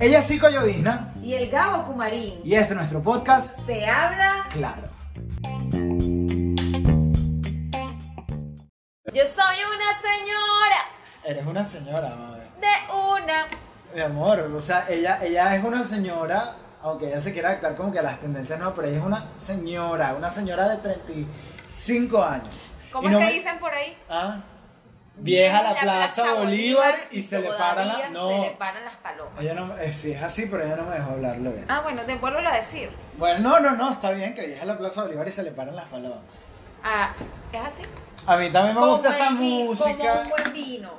Ella es Cico Llovizna Y el Gabo Kumarín. y este es nuestro podcast Se habla. Claro. Yo soy una señora Eres una señora, madre. de una. Mi amor, o sea, ella, ella es una señora, aunque ella se quiera adaptar como que a las tendencias no, pero ella es una señora, una señora de 35 años. ¿Cómo Y no es que me- dicen por ahí? Ah, vieja la Plaza, Bolívar y se le paran las... No, Se le paran las palomas. ella no, eh, sí es así, pero ella no me dejó hablarlo bien. Ah, bueno, te vuelvo a decir. Bueno, no, no, no, está bien que vieja la Plaza Bolívar y se le paran las palomas. Ah, ¿es así? A mí también me gusta Como esa el música. Como un buen vino.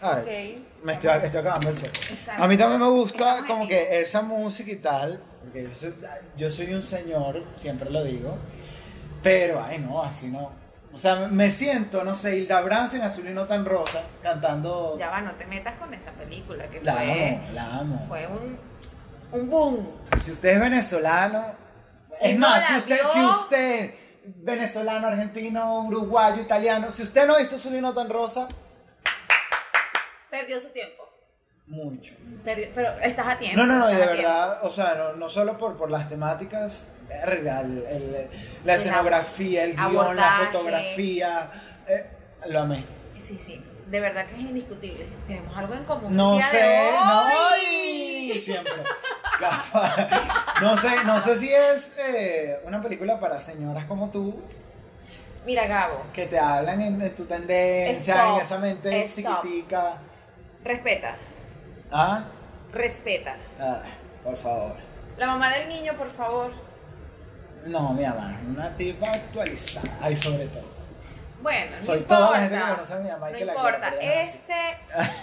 Ay, Ok. me estoy, estoy acabando el set. Exacto. A mí también me gusta Estamos como que esa música y tal, porque yo soy, yo soy un señor, siempre lo digo, pero, ay no, así no. O sea, me siento, no sé, Hilda Brance en Azul y no tan rosa, cantando... Ya va, no te metas con esa película que La fue, amo, la amo. fue un, un boom. Si usted es venezolano, es no más, si usted, vio. si usted, venezolano, argentino, uruguayo, italiano, si usted no ha visto Azul y no tan rosa, Perdió su tiempo. Mucho. Pero estás a tiempo. No, no, no, y de verdad, o sea, no, no solo por, por las temáticas, verga, el- el- la escenografía, el guion, la fotografía, eh, lo amé. Sí, sí, de verdad que es indiscutible. Tenemos algo en común. No el día sé, de no, ay, siempre. No sé, no sé si es eh, una película para señoras como tú Mira, Gabo, que te hablan en, en tu tendencia, Stop, en esa mente stop. chiquitica. respeta, Ah, respeta. Ay, por favor. La mamá del niño, por favor. No, mi mamá, una tipa actualizada, y sobre todo. Bueno, no Soy importa. toda la gente que conoce a mi mamá y no que la importa. quiere, no es Este,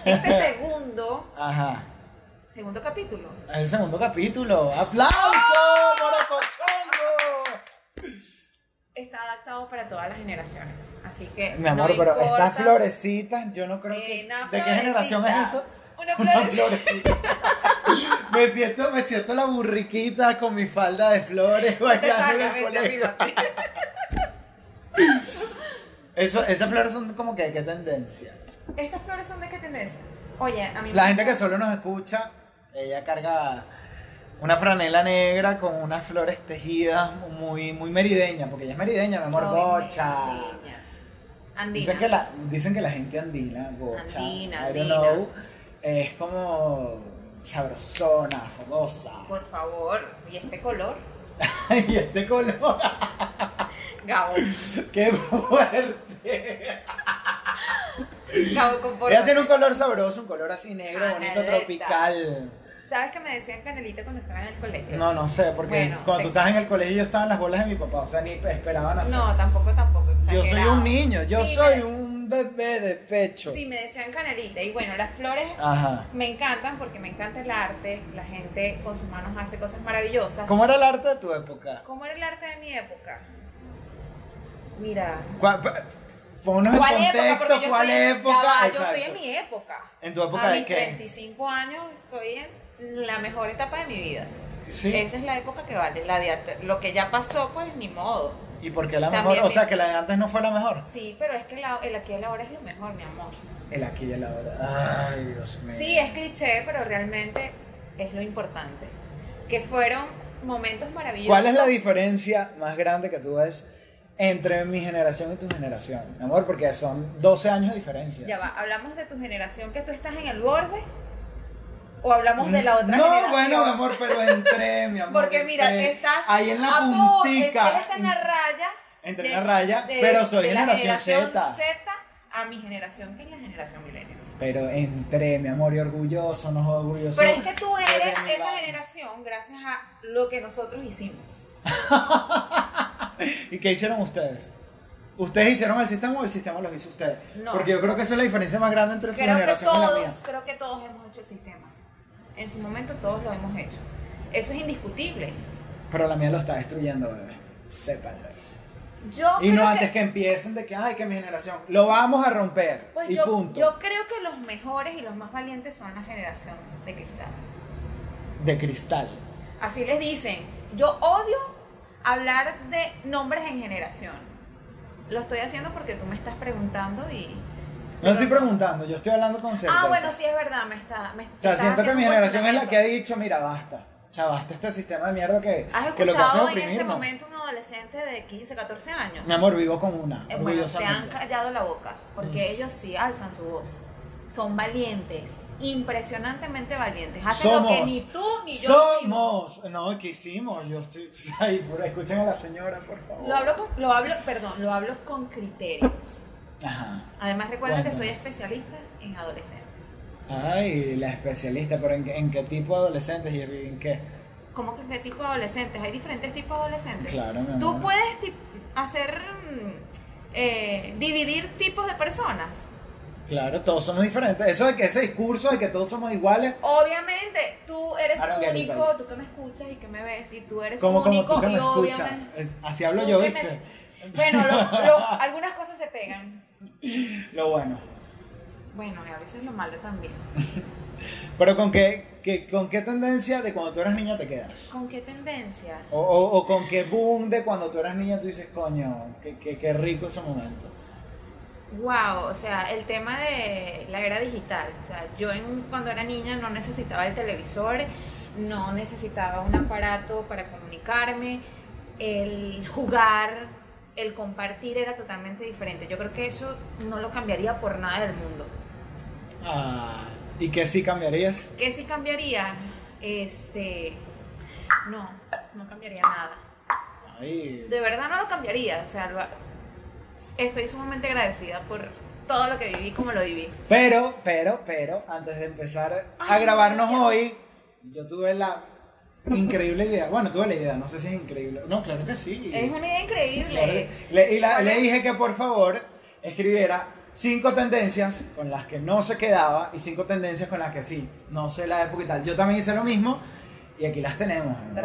este segundo, Ajá. segundo capítulo. Es el segundo capítulo. ¡Aplauso! ¡Morocochongo! Está adaptado para todas las generaciones. Así que. Mi amor, no pero estas florecitas, yo no creo que. ¿De qué generación es eso? Una florecita. me siento, me siento la burriquita con mi falda de flores bailando en el colegio. Eso, esas flores son como que de qué tendencia. Estas flores son de qué tendencia. Oye, a mí La me gente que solo nos escucha, ella carga una franela negra con unas flores tejidas muy, muy merideña, porque ella es merideña, mi amor, Soy gocha. Andina. Andina. Dicen que, la, dicen que la gente andina, gocha, Andina, I don't andina. know, es como sabrosona, fogosa. Por favor. ¿Y este color? y este color, Gabo. qué fuerte. Gabo, Ella tiene un color sabroso, un color así negro, bonito, Caneleta. tropical. ¿Sabes que me decían canelita cuando estaba en el colegio? No, no sé, porque Bueno, cuando te- tú estabas en el colegio yo estaba en las bolas de mi papá, o sea, ni esperaban así. No, tampoco, tampoco. Yo soy exagerado. un niño, yo Sí, soy un bebé de pecho. Sí, me decían canelita. Y bueno, las flores Ajá. me encantan porque me encanta el arte. La gente con sus manos hace cosas maravillosas. ¿Cómo era el arte de tu época? ¿Cómo era el arte de mi época? Mira. ¿Cuál- Ponnos en ¿Cuál época? contexto, yo ¿cuál estoy en- época? ya yo estoy en mi época. ¿En tu época A de mis qué? 35 años estoy en la mejor etapa de mi vida. Sí. Esa es la época que vale. La de lo que ya pasó, pues ni modo. ¿Y por qué la También mejor? O me- sea, que la de antes no fue la mejor. Sí, pero es que la- el aquí y el ahora es lo mejor, mi amor. El aquí y el ahora. Ay, Dios mío. Sí, es cliché, pero realmente es lo importante. Que fueron momentos maravillosos. ¿Cuál es la diferencia más grande que tú ves entre mi generación y tu generación? Mi amor, porque son 12 años de diferencia. Ya va, ¿hablamos de tu generación que tú estás en el borde? ¿O hablamos de la otra no, generación? bueno, mi amor, pero entré, mi amor. Porque mira, entré estás. ahí en la a pu- puntica. Él está en la raya. Entré en la raya, de- pero soy de la generación Z. Z a mi generación, que es la generación millennial. Pero entré, mi amor, y orgulloso, no orgulloso. Pero es que tú eres esa generación gracias a lo que nosotros hicimos. ¿Y qué hicieron ustedes? ¿Ustedes hicieron el sistema o el sistema los hizo ustedes? No. Porque yo creo que esa es la diferencia más grande entre su Creo que generación y la mía. todos, creo que todos hemos hecho el sistema. En su momento todos lo hemos hecho. Eso es indiscutible. Pero la mía lo está destruyendo, bebé. Sépanlo. Yo Y no antes que... empiecen de que, ay, que mi generación, lo vamos a romper. Pues y yo, punto. yo creo que los mejores y los más valientes son la generación de cristal. De cristal. Así les dicen. Yo odio hablar de nombres en generación. Lo estoy haciendo porque tú me estás preguntando y No estoy preguntando, yo estoy hablando con certeza. Ah, bueno, sí es verdad, me está. Me, O sea, siento que mi generación es la que ha dicho, mira, basta. O sea, basta este sistema de mierda que, ¿Has que lo que hace es en este momento un adolescente de 15, 14 años? Mi amor, vivo con una, Eh, bueno, te han callado la boca, porque Mm. ellos sí alzan su voz. Son valientes, impresionantemente valientes. Hacen lo que Somos. ni tú ni yo hicimos. Somos. No, ¿qué hicimos? Yo estoy. Por, escuchen a la señora, por favor. Lo hablo, con, lo hablo, perdón, lo hablo con criterios. Ajá. Además recuerda que soy especialista en adolescentes. Ay, la especialista, pero ¿en, qué- en qué tipo de adolescentes y en qué? ¿Cómo que qué tipo de adolescentes? Hay diferentes tipos de adolescentes. Claro, mi Tú amor. puedes ti- hacer, mm, eh, dividir tipos de personas. Claro, todos somos diferentes. Eso de que ese discurso de que todos somos iguales. Obviamente, tú eres único, tú que me escuchas y que me ves, y tú eres Como, como único tú que y me escuchas. obviamente. Es- así hablo tú yo, me- ¿viste? Bueno, lo- lo- algunas cosas se pegan. Lo bueno. Bueno, y a veces lo malo también. Pero ¿con qué, qué- con qué tendencia de cuando tú eras niña te quedas? ¿Con qué tendencia? O, o- o con qué boom de cuando tú eras niña tú dices, coño, qué, qué- qué rico ese momento. Wow, o sea, el tema de la era digital. O sea, yo en- cuando era niña no necesitaba el televisor, no necesitaba un aparato para comunicarme, el jugar, el compartir era totalmente diferente. Yo creo que eso no lo cambiaría por nada del mundo. Ah, ¿Y qué sí cambiarías? ¿Qué sí cambiaría? Este, no, no cambiaría nada. Ay, De verdad no lo cambiaría. O sea, lo- estoy sumamente agradecida por todo lo que viví como lo viví. Pero, pero, pero, antes de empezar a grabarnos hoy, yo tuve la increíble idea. Bueno, tuve la idea, no sé si es increíble. No, claro que sí. Es una idea increíble. Claro. Le, y la- ¿Cuál le dije que por favor escribiera cinco tendencias con las que no se quedaba y cinco tendencias con las que sí. No sé la época y tal. Yo también hice lo mismo y aquí las tenemos. ¿no?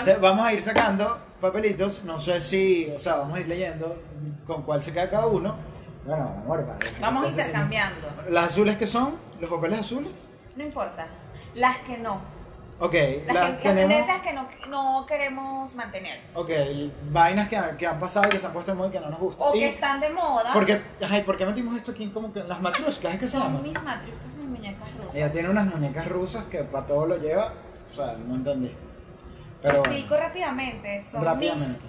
O sea, vamos a ir sacando papelitos. No sé si, o sea, vamos a ir leyendo con cuál se queda cada uno. Bueno, amor, vale. Vamos intercambiando. ¿Las azules que son? ¿Los papeles azules? No importa. Las que no. Ok, Las, las que- las tenemos. tendencias que no, no queremos mantener. Ok, vainas que, que han pasado y que se han puesto de moda y que no nos gustan. O Y- que están de moda. Porque, ay, ¿por qué metimos esto aquí como que en las matruscas? ¿Es que se llama? son mis matruscas y muñecas rusas. Ella tiene unas muñecas rusas que para todo lo lleva. O sea, no entendí. Pero bueno, Explico rápidamente. Son rápidamente.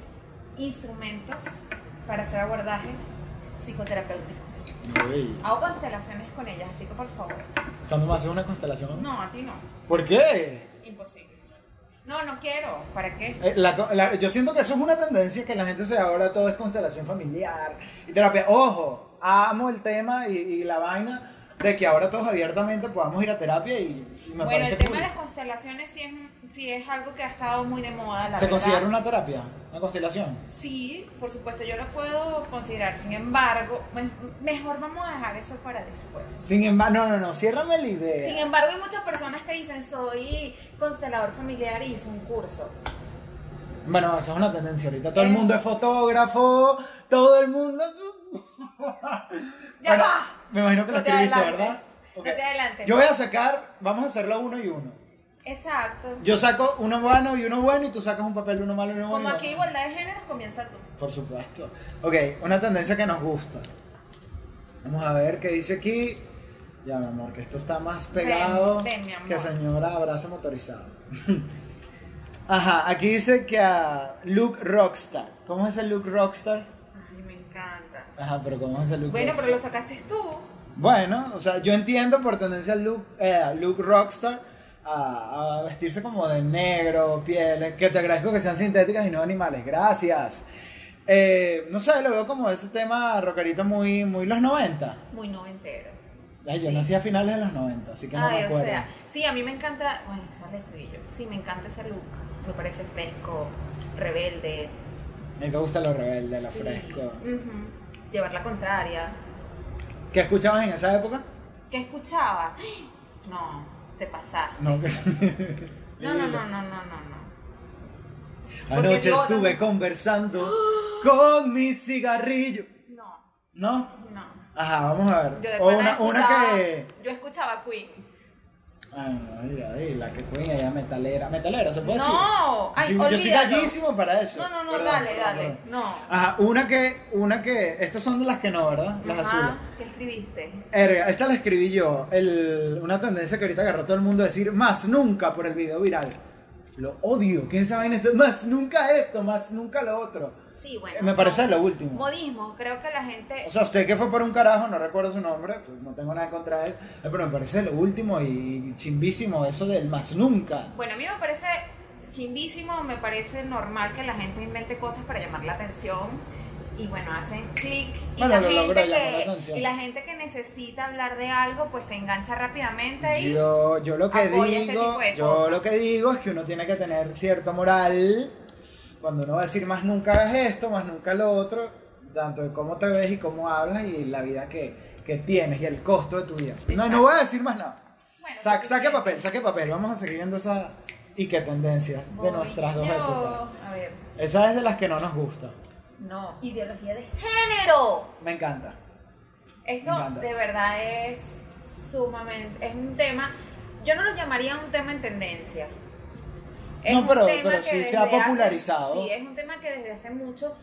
mis instrumentos para hacer abordajes psicoterapéuticos. Uy, Hago constelaciones con ellas, así que por favor. ¿Cuándo me haces una constelación? No, a ti no. ¿Por qué? Imposible. No, no quiero. ¿Para qué? Eh, la la- yo siento que eso es una tendencia que la gente se ahora todo es constelación familiar y terapia. Ojo, amo el tema y, y la vaina de que ahora todos abiertamente podamos ir a terapia y, y me bueno, parece el tema cool. de las constelaciones sí es, sí es algo que ha estado muy de moda, la ¿Se verdad. considera una terapia? ¿Una constelación? Sí, por supuesto, yo lo puedo considerar. Sin embargo, me- mejor vamos a dejar eso para después. Sin embargo, no, no, no, ciérrame la idea. Sin embargo, hay muchas personas que dicen soy constelador familiar y hice un curso. Bueno, eso es una tendencia ahorita. Todo el Eh. mundo es fotógrafo, todo el mundo. Ya Bueno, va. Me imagino que lo No te escribiste. ¿verdad? No Ok. te adelantes. Yo voy a sacar, vamos a hacerlo uno y uno. Exacto. Yo saco uno bueno y uno bueno y tú sacas un papel de uno malo y uno bueno. Como aquí igualdad de géneros, comienza tú. Por supuesto. Ok, una tendencia que nos gusta. Vamos a ver qué dice aquí. Ya, mi amor, que esto está más pegado Ven, ven, mi amor. que señora abrazo motorizado. Ajá, aquí dice que a Luke Rockstar. ¿Cómo es el Luke Rockstar? Ajá, pero ¿cómo es el Luke Bueno, Rockstar? pero lo sacaste tú. Bueno, o sea, yo entiendo por tendencia Luke, eh, Luke Rockstar a, a vestirse como de negro, pieles, que te agradezco que sean sintéticas y no animales, gracias. Eh, no sé, lo veo como ese tema rockerito muy, muy los 90. Muy noventero. Ay, Yo Sí. nací a finales de los 90, así que no Ay, me o acuerdo. sea, sí, a mí me encanta. Bueno, sale brillo. Sí, me encanta ese look. Me parece fresco, rebelde. A mí te gusta lo rebelde, lo Sí. fresco. Ujú. Llevar la contraria. ¿Qué escuchabas en esa época? ¿Qué escuchaba? No, te pasaste. No. No, no, no, no, no, no, Anoche yo estuve conversando con mi cigarrillo. No, ¿No? no. Ajá, vamos a ver. Yo o una, una que. Yo escuchaba Queen. Ah, no, ay, ay, la que Queen, ella metalera. ¿Metalera se puede decir? No, ay, Sí, yo soy gallísimo para eso. No, no, no, Perdón, dale, perdón, dale. perdón. No. Ajá, una que, una que, estas son de las que no, ¿verdad? Las Ajá, azules. ¿Qué escribiste? Erga, esta la escribí yo. El, una tendencia que ahorita agarró todo el mundo a decir más nunca por el video viral. Lo odio. ¿Quién sabe en esto? Más nunca esto, más nunca lo otro. Sí, bueno. Me parece lo último. Modismo, creo que la gente. O sea, usted que fue por un carajo, no recuerdo su nombre, pues no tengo nada contra él, eh, pero me parece lo último y chimbísimo eso del más nunca. Bueno, a mí me parece chimbísimo, me parece normal que la gente invente cosas para llamar la atención. Y bueno, hacen clic y, Bueno, la gente que, y la gente que necesita hablar de algo, pues se engancha rápidamente y Yo, yo lo que este digo, de yo cosas. lo que digo es que uno tiene que tener cierta moral cuando uno va a decir más nunca hagas esto, más nunca lo otro, tanto de cómo te ves y cómo hablas y la vida que, que tienes y el costo de tu vida. No, Exacto. no voy a decir más nada. Bueno, Sa- saque papel, saque papel, vamos a seguir viendo esa y qué tendencias de nuestras dos yo. épocas. A ver, Esa es de las que no nos gusta. No, ideología de género. Me encanta. Esto Me encanta. de verdad es sumamente, es un tema, yo no lo llamaría un tema en tendencia. No, un pero- tema pero que sí se ha hace- popularizado. sí, es un tema que desde hace mucho,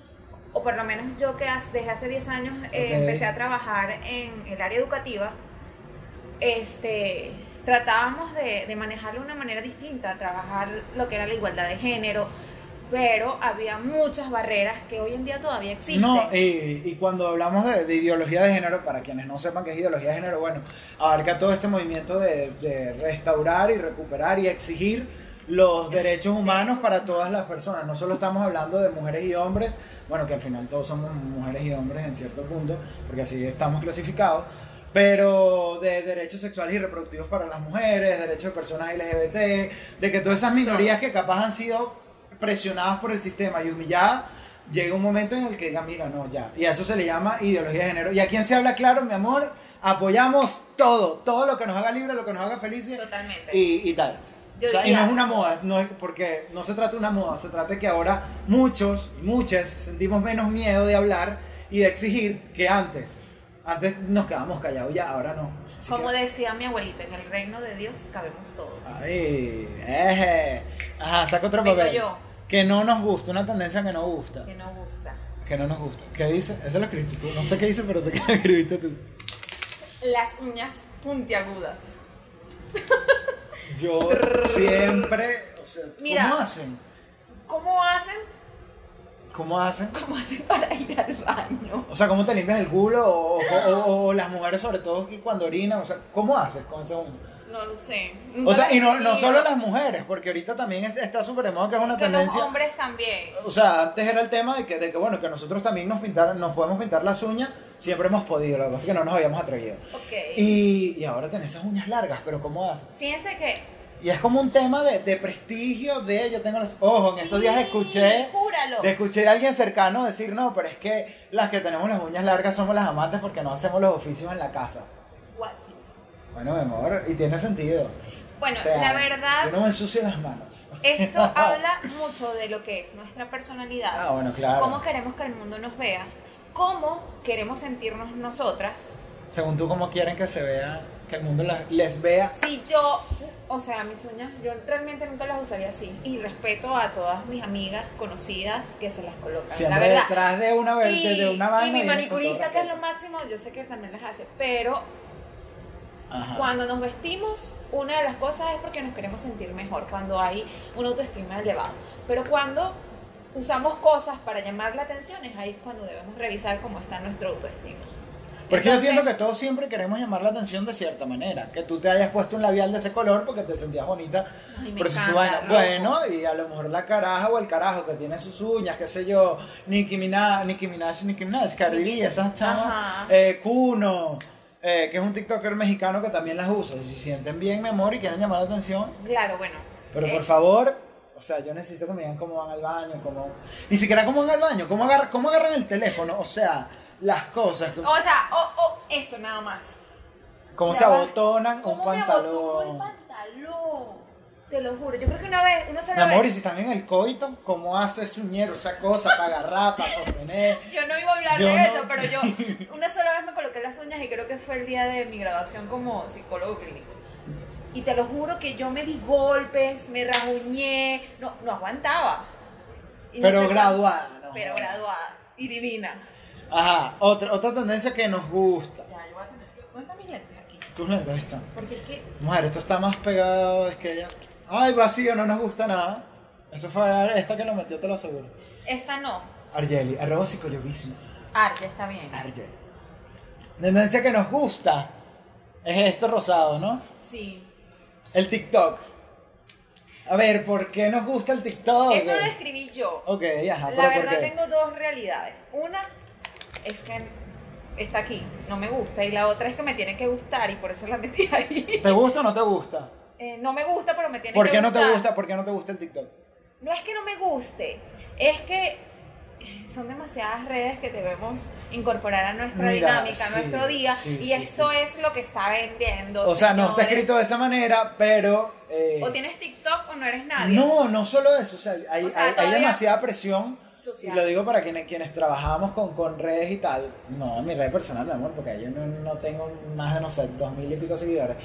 o por lo menos yo que desde hace 10 años eh, empecé a trabajar en el área educativa, este, tratábamos de, de manejarlo de una manera distinta, trabajar lo que era la igualdad de género, pero había muchas barreras que hoy en día todavía existen. No, y, y cuando hablamos de, de ideología de género, para quienes no sepan qué es ideología de género, bueno, abarca todo este movimiento de, de restaurar y recuperar y exigir los derechos humanos para todas las personas. No solo estamos hablando de mujeres y hombres, bueno, que al final todos somos mujeres y hombres en cierto punto, porque así estamos clasificados, pero de derechos sexuales y reproductivos para las mujeres, derechos de personas LGBT, de que todas esas minorías que capaz han sido presionadas por el sistema y humilladas, llega un momento en el que diga, mira, no, ya. Y a eso se le llama ideología de género. Y a quien se habla claro, mi amor, apoyamos todo, todo lo que nos haga libre, lo que nos haga felices Totalmente. y, y tal. O sea, y no es una moda, no es porque no se trata de una moda, se trata de que ahora muchos y muchas sentimos menos miedo de hablar y de exigir que antes. Antes nos quedábamos callados, ya, ahora no. Así Como que- decía mi abuelita, en el reino de Dios cabemos todos. Ay, eje. Ajá, saca otro Vengo papel. yo. Que no nos gusta, una tendencia que no gusta. Que no gusta. Que no nos gusta. ¿Qué dice? Eso lo escribiste tú. No sé qué dice, pero sé que lo escribiste tú. Las uñas puntiagudas. Yo siempre. O sea, Mira. ¿cómo hacen? ¿Cómo hacen? ¿Cómo hacen? ¿Cómo hacen para ir al baño? O sea, ¿cómo te limpias el culo? O, o- o- o las mujeres, sobre todo, que cuando orinan. O sea, ¿cómo haces con esa uña? No lo sé. O sea, y no, no solo las mujeres, porque ahorita también es- está súper de moda que es una Que tendencia. los hombres también. O sea, antes era el tema de que, de que bueno, que nosotros también nos pintaran, nos podemos pintar las uñas, siempre hemos podido, lo que pasa es que no nos habíamos atrevido. Ok. Y, y ahora tenés esas uñas largas, pero ¿cómo haces? Fíjense que. Y es como un tema de, de prestigio, de yo tengo los ojos, en estos días escuché, Júralo. de escuché de alguien cercano decir, no, pero es que las que tenemos las uñas largas somos las amantes porque no hacemos los oficios en la casa. Guachito. Bueno, mi amor, y tiene sentido. Bueno, O sea, la verdad, Yo no me ensucio las manos. esto habla mucho de lo que es nuestra personalidad. Ah, bueno, claro. Cómo queremos que el mundo nos vea. Cómo queremos sentirnos nosotras. Según tú, ¿cómo quieren que se vea, que el mundo las- les vea? Si yo, o sea, mis uñas, yo realmente nunca las usaría así. Y respeto a todas mis amigas conocidas que se las colocan. Siempre la verdad. detrás de una, y, de una y vaina. mi manicurista, que es lo máximo, yo sé que también las hace. Pero Ajá. cuando nos vestimos, una de las cosas es porque nos queremos sentir mejor, cuando hay una autoestima elevada. Pero cuando usamos cosas para llamar la atención, es ahí cuando debemos revisar cómo está nuestra autoestima. Porque yo Entonces, siento que todos siempre queremos llamar la atención de cierta manera. Que tú te hayas puesto un labial de ese color porque te sentías bonita. Pero si tú vaina, bueno, y a lo mejor la caraja o el carajo que tiene sus uñas, qué sé yo, Nicki Minaj, Nicki Minaj, Nicki Minaj, Cardi B, esas chamas, eh, Kuno, eh, que es un TikToker mexicano que también las usa. Si sienten bien, mi amor, y quieren llamar la atención, Claro, bueno. pero eh, por favor, o sea, yo necesito que me digan cómo van al baño, cómo... Ni siquiera cómo van al baño, cómo, agarran, cómo agarran el teléfono, o sea, las cosas, O sea, o o esto nada más. cómo se abotonan un ¿Cómo me el pantalón. Te lo juro. Yo creo que una vez, una Mi sola amor, y vez. si están en el coito, ¿cómo hace suñero esa cosa para agarrar, para sostener? Yo no iba a hablar Yo de no- eso, pero yo una sola vez me coloqué las uñas y creo que fue el día de mi graduación como psicólogo clínico. Y te lo juro que yo me di golpes, me rajuñé, no, no aguantaba. Y no Pero sé graduada, cuánto- ¿no? Pero graduada y divina. Ajá, otra, otra tendencia que nos gusta. Ya, yo voy a tener que... ¿Dónde están mis lentes aquí? Tus lentes están. Porque es que... Mujer, esto está más pegado, es que ya. Ay, vacío, no nos gusta nada. Eso fue esta que lo metió, te lo aseguro. Esta no. Argeli, arroba psicollovismo. Ah, ya está bien. Argeli. Tendencia que nos gusta es esto rosado, ¿no? Sí. El TikTok. A ver, ¿por qué nos gusta el TikTok? Eso lo escribí yo. Ok, ajá, La pero ¿por verdad qué? tengo dos realidades. Una es que está aquí, no me gusta. Y la otra es que me tiene que gustar y por eso la metí ahí. ¿Te gusta o no te gusta? Eh, no me gusta, pero me tiene ¿Por que qué no gustar. te gusta? ¿Por qué no te gusta el TikTok? No es que no me guste, es que son demasiadas redes que debemos incorporar a nuestra Mira, y a nuestro día. sí, y sí, sí. es lo que está vendiendo. O sea, no está escrito de esa manera, pero... eh, O tienes TikTok o no eres nadie. No, no solo eso, o sea, hay, O sea, hay- hay todavía- demasiada presión. Social. Y lo digo para quienes, quienes trabajamos con, con redes y tal. No, mi red personal, mi amor, porque yo no, no tengo más de, no sé, dos mil y pico seguidores.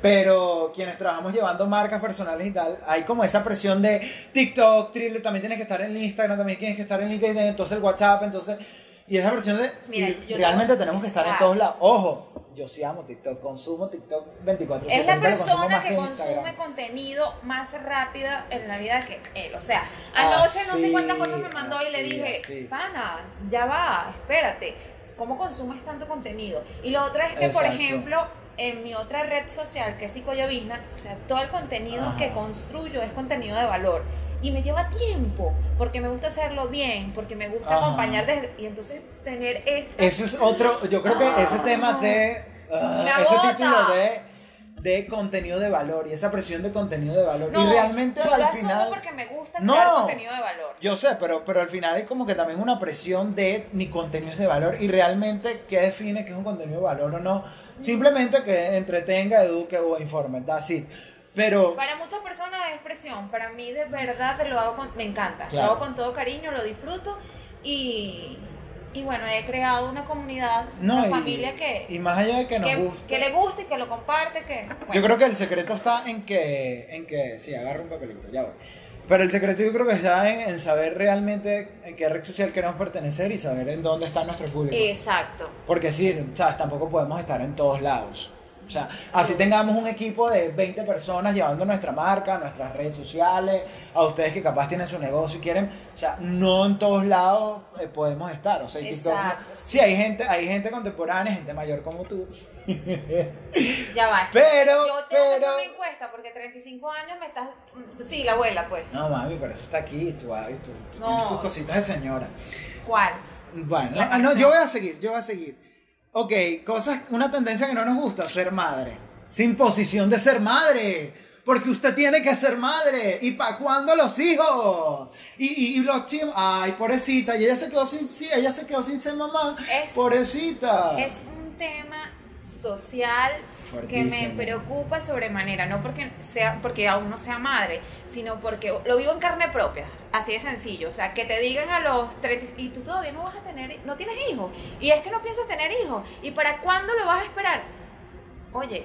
Pero quienes trabajamos llevando marcas personales y tal, hay como esa presión de TikTok, Thriller, también tienes que estar en Instagram, también tienes que estar en LinkedIn, entonces el WhatsApp, entonces... Y esa presión de... Mira, y realmente tengo- tenemos que estar en todos lados. Ojo, yo sí amo TikTok, consumo TikTok 24 Es la persona que consume contenido más rápida en la vida que él. O sea, anoche no sé Así, cuántas cosas me mandó y le así, dije, así. pana, ya va, espérate, ¿cómo consumes tanto contenido? Y lo otro es que, por ejemplo, en mi otra red social, que es Psicollovizna, o sea, todo el contenido Ajá. que construyo es contenido de valor. Y me lleva tiempo, porque me gusta hacerlo bien, porque me gusta Ajá. acompañar desde... Y entonces tener esta... Ese es otro, yo creo que ese Ah, tema no. de, ah, ese título de, de contenido de valor y esa presión de contenido de valor. No, y realmente yo al asumo final, porque me gusta No. crear contenido de valor. yo sé, pero, pero al final hay como que también una presión de mi contenido es de valor y realmente qué define que es un contenido de valor o no. Simplemente que entretenga, eduque o informe, that's it. Pero Para muchas personas es presión, para mí de verdad lo hago con, me encanta, Claro. lo hago con todo cariño, lo disfruto y, y bueno, he creado una comunidad, no, una y, familia que, y más allá de que nos que, guste. que le guste y que lo comparte, que Yo creo que el secreto está en que, en que, sí, agarra un papelito, ya voy. Pero el secreto yo creo que está en, en saber realmente en qué red social queremos pertenecer y saber en dónde está nuestro público. exacto. Porque sí, ¿sabes? tampoco podemos estar en todos lados. O sea, así tengamos un equipo de 20 personas llevando nuestra marca, nuestras redes sociales, a ustedes que capaz tienen su negocio y quieren, o sea, no en todos lados eh, podemos estar. O sea, TikTok sí, hay gente, hay gente contemporánea, gente mayor como tú. Ya va. Pero, Yo tengo que hacer una encuesta porque 35 años me estás... Sí, la abuela, pues. No, mami, pero eso está aquí, tú, tú, tú No. tienes tus cositas de señora. ¿Cuál? Bueno, ah, no, yo voy a seguir, yo voy a seguir. Ok, cosas, una tendencia que no nos gusta, ser madre. Sin posición de ser madre. Porque usted tiene que ser madre. ¿Y para cuándo los hijos? Y, y, y los chim... Ay, pobrecita. Y ella se quedó sin, sí, ella se quedó sin ser mamá. Es- pobrecita. Es un tema social que me preocupa sobremanera, no porque sea porque aún no sea madre, sino porque lo vivo en carne propia, así de sencillo, o sea, que te digan a los 30 y tú todavía no vas a tener, no tienes hijos, y es que no piensas tener hijos, ¿y para cuándo lo vas a esperar? Oye,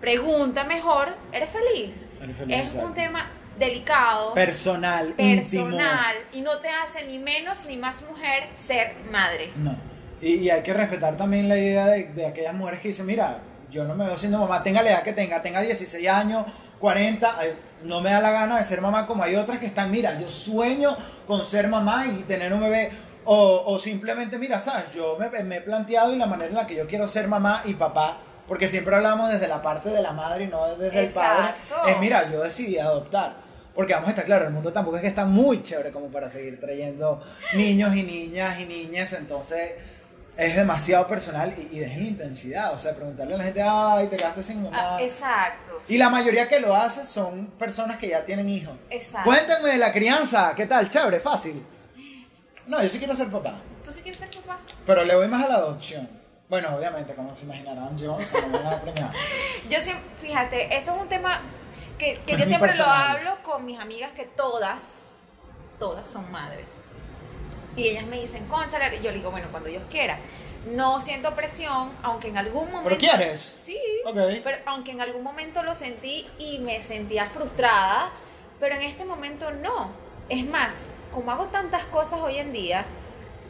pregunta mejor, ¿eres feliz? Eres feliz, es un tema delicado, Personal, íntimo. personal, y no te hace ni menos ni más mujer ser madre. No. Y, y hay que respetar también la idea de, de aquellas mujeres que dicen, mira, yo no me veo siendo mamá, tenga la edad que tenga, tenga 16 años, 40, ay, no me da la gana de ser mamá como hay otras que están, mira, yo sueño con ser mamá y tener un bebé. O, o simplemente, mira, sabes, yo me, me he planteado y la manera en la que yo quiero ser mamá y papá, porque siempre hablamos desde la parte de la madre y no desde el padre, es mira, yo decidí adoptar. Porque vamos a estar claro, el mundo tampoco es que está muy chévere como para seguir trayendo niños y niñas y niñas, entonces es demasiado personal y, y dejen la intensidad, o sea, preguntarle a la gente, ay, te quedaste sin mamá. Ah, exacto, y la mayoría que lo hace son personas que ya tienen hijos. exacto. Cuéntenme de la crianza, ¿qué tal? Chévere, fácil. No, yo sí quiero ser papá, ¿Tú sí quieres ser papá? pero le voy más a la adopción. Bueno, obviamente, como se imaginarán, yo se lo voy a preñar. Yo siempre, fíjate, eso es un tema que, que yo siempre personal. lo hablo con mis amigas que todas, todas son madres. Y ellas me dicen, conchale, y yo le digo, bueno, cuando Dios quiera. No siento presión, aunque en algún momento... ¿Pero quieres? Sí, Ok. pero aunque en algún momento lo sentí y me sentía frustrada, pero en este momento no. Es más, como hago tantas cosas hoy en día,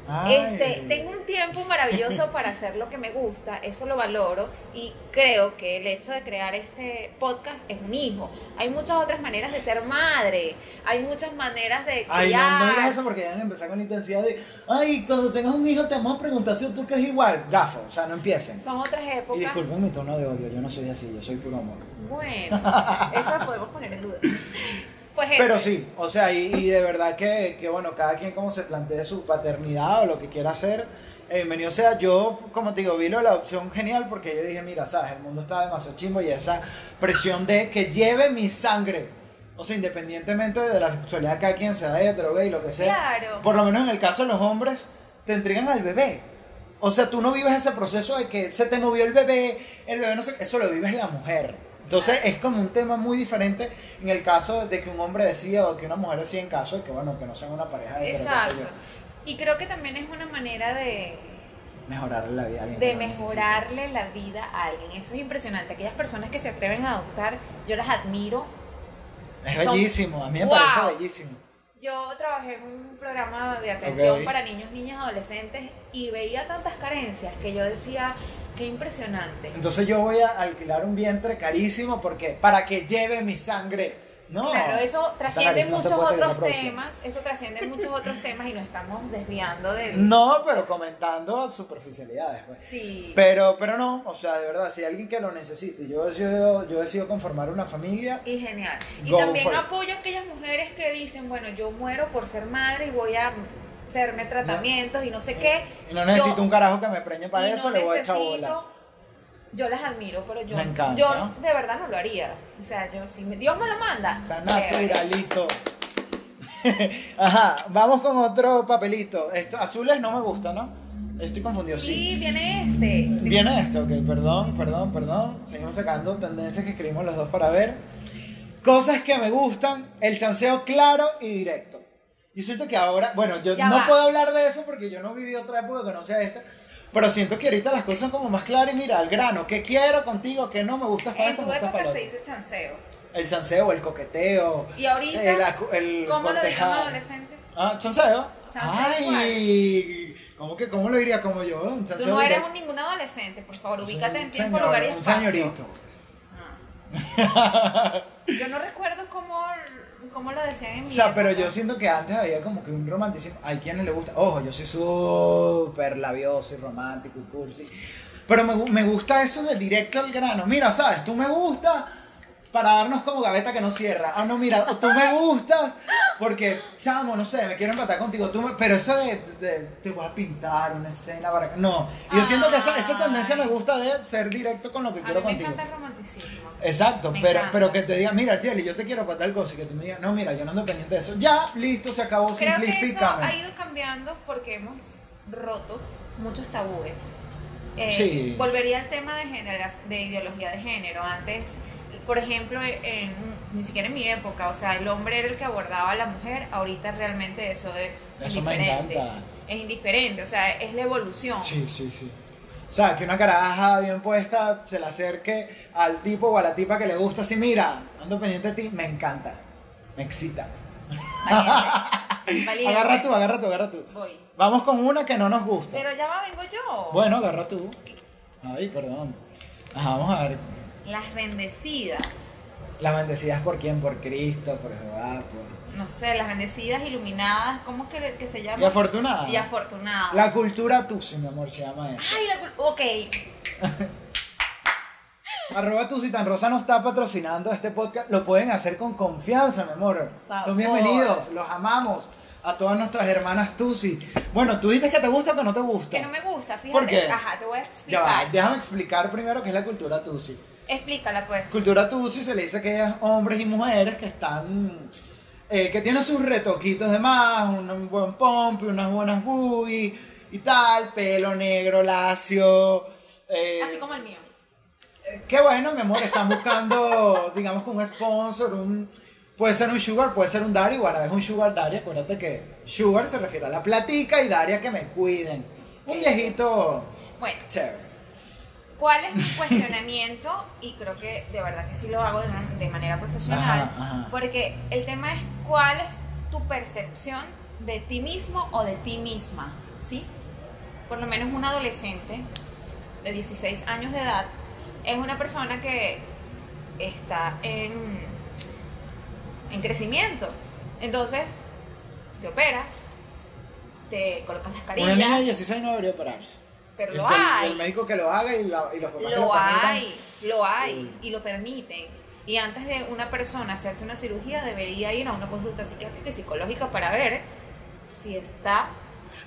Ay. este, tengo un tiempo maravilloso para hacer lo que me gusta, eso lo valoro y creo que el hecho de crear este podcast es un hijo. Hay muchas otras maneras de ser madre, hay muchas maneras de Ay, no, criar. no digas eso porque ya van a empezar con la intensidad de, ay, cuando tengas un hijo te vamos a preguntar si tú que es igual. Gafo, o sea, no empiecen. Son otras Y épocas. disculpen mi tono de odio, yo no soy así, yo soy puro amor. Bueno, eso lo podemos poner en duda. Pues. Pero sí, o sea, y, y de verdad que, que, bueno, cada quien como se plantee su paternidad o lo que quiera hacer, eh, bienvenido sea. Yo, como te digo, vi lo de la opción genial porque yo dije, mira, sabes, el mundo está demasiado chimbo y esa presión de que lleve mi sangre. O sea, independientemente de la sexualidad, cada quien sea hetero, gay, lo que sea. Claro. Por lo menos en el caso de los hombres, te entregan al bebé. O sea, tú no vives ese proceso de que se te movió el bebé, el bebé no sé, eso lo vives la mujer. Entonces es como un tema muy diferente en el caso de que un hombre decida o que una mujer decida en caso de que, bueno, que no sean una pareja de Exacto. Y creo que también es una manera de, Mejorarle la vida a alguien. de necesita. mejorarle la vida a alguien. Eso es impresionante. Aquellas personas que se atreven a adoptar, yo las admiro. Es Son- bellísimo, a mí me Wow. parece bellísimo. Yo trabajé en un programa de atención para niños, niñas, adolescentes y veía tantas carencias que yo decía, qué impresionante. Entonces yo voy a alquilar un vientre carísimo porque para que lleve mi sangre. No. Claro, eso trasciende no muchos otros temas, eso trasciende muchos otros temas y nos estamos desviando del... No, pero comentando superficialidades, pues. Sí. Pero, pero no, o sea, de verdad, si hay alguien que lo necesite, yo decido, yo decido conformar una familia, Y genial. Y también apoyo a aquellas mujeres que dicen, bueno, yo muero por ser madre y voy a hacerme tratamientos y no sé qué. y no necesito Yo- un carajo que me preñe para eso, no le voy a echar necesito- bola. Yo las admiro, pero yo, Me encanta. yo de verdad no lo haría. O sea, yo si me- Dios me lo manda. Está naturalito. Ajá, vamos con otro papelito. Esto, azules no me gusta, ¿no? Estoy confundido, sí. Sí, viene este. Viene esto, ok, perdón, perdón, perdón. Seguimos sacando tendencias que escribimos los dos para ver. Cosas que me gustan, el chanceo claro y directo. Yo siento que ahora, bueno, yo Ya no va. puedo hablar de eso porque yo no he vivido otra época que no sea esta, pero siento que ahorita las cosas son como más claras y mira, al grano, ¿qué quiero contigo? ¿Qué no me gusta para En esto? tu me gusta época se dice chanceo. El chanceo, el coqueteo, Y ahorita, el, acu- el ¿cómo lo diría un adolescente? Ah, chanceo. Chanceo Ay, ¿cómo que cómo lo diría como yo? Un Tú chanceo no eres un ningún adolescente, por favor, ubícate un en tiempo, lugar y Un espacio. señorito. Ah. Yo no recuerdo cómo, cómo lo decían en mi O sea, pero yo siento que antes había como que un romanticismo. Hay quienes le gusta. Ojo, yo soy súper labioso y romántico y cursi. Pero me, me gusta eso de directo al grano. Mira, ¿sabes? Tú me gustas para darnos como gaveta que no cierra. Ah, no, mira, tú me gustas porque, chamo, no sé, me quiero empatar contigo. Tú me- pero eso de, de- te voy a pintar una escena para... No, yo siento que esa, esa tendencia me gusta de ser directo con lo que A quiero mí me contigo. encanta el romanticismo. Exacto, Me pero, encanta. pero que te diga, mira, Jelly, yo te quiero para tal cosa y que tú me digas, no, mira, yo no ando pendiente de eso. Ya, listo, se acabó, Creo que eso ha ido cambiando porque hemos roto muchos tabúes. Eh, Sí. Volvería al tema de, generas- de ideología de género. Antes, por ejemplo, en, ni siquiera en mi época, o sea, el hombre era el que abordaba a la mujer, ahorita realmente eso es Eso me encanta. Es indiferente, o sea, es la evolución. Sí, sí, sí. O sea, que una caraja bien puesta se le acerque al tipo o a la tipa que le gusta así, mira, ando pendiente de ti, me encanta, me excita. Valiente. Valiente. Agarra tú, agarra tú, agarra tú. Voy. Vamos con una que no nos gusta. Pero ya va, vengo yo. Bueno, agarra tú. Ay, perdón. Ajá, vamos a ver. Las bendecidas. Las bendecidas por quién, por Cristo, por Jehová, por... No sé, las bendecidas, iluminadas, ¿cómo es que, que se llama? Y afortunada. Y afortunadas. La cultura tusi, mi amor, se llama eso. Ay, la cul- Ok. Arroba Tusi Tan Rosa nos está patrocinando este podcast. Lo pueden hacer con confianza, mi amor. Son bienvenidos, los amamos. A todas nuestras hermanas Tusi. Bueno, tú dices que te gusta o que no te gusta. Que no me gusta, fíjate. ¿Por qué? Ajá, te voy a Ya explicar. va, déjame explicar primero qué es la cultura Tusi. Explícala, pues. Cultura Tusi se le dice a aquellos hombres y mujeres que están. Eh, que tienen sus retoquitos de más, un, un buen pompi, unas buenas boobies y tal, pelo negro, lacio. eh, Así como el mío. Eh, Qué bueno, mi amor, están buscando, digamos, un sponsor, un, puede ser un sugar, puede ser un daddy, o a la vez un sugar daddy, acuérdate que sugar se refiere a la platica y daria que me cuiden. Un viejito Bueno, chévere. ¿Cuál es mi cuestionamiento? Y creo que de verdad que sí lo hago de, una- de manera profesional. Ajá, ajá. Porque el tema es cuál es tu percepción de ti mismo o de ti misma, ¿sí? Por lo menos un adolescente de 16 años de edad es una persona que está en, en crecimiento. Entonces, te operas, te colocas las Una niña de carillas, 16 no debería operarse. Pero lo hay. El, médico que lo haga y, la- y los papás Lo permitan. hay, lo hay Uy. y lo permiten. Y antes de una persona hacerse una cirugía debería ir a una consulta psiquiátrica y psicológica para ver si está...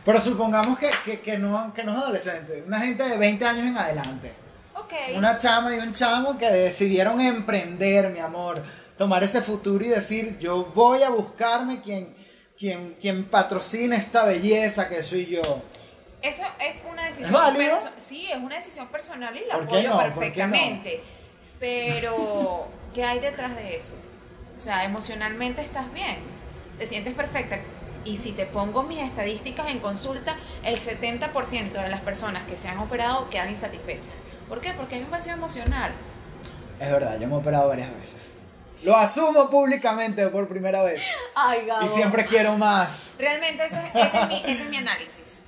Pero supongamos que, que, que no, que no es adolescente, una gente de 20 años en adelante. Ok. Una chama y un chamo que decidieron emprender, mi amor, tomar ese futuro y decir, yo voy a buscarme quien, quien, quien patrocine esta belleza que soy yo. Eso es una decisión... válido? perso- Sí, es una decisión personal y la ¿Por qué apoyo perfectamente. Pero, ¿qué hay detrás de eso? O sea, emocionalmente estás bien, te sientes perfecta. Y si te pongo mis estadísticas en consulta, el 70% de las personas que se han operado quedan insatisfechas. ¿Por qué? Porque hay un vacío emocional. Es verdad, yo me he operado varias veces. Lo asumo públicamente por primera vez. Ay, Gabo. Y siempre quiero más. Realmente ese, es- ese es mi, ese es mi análisis.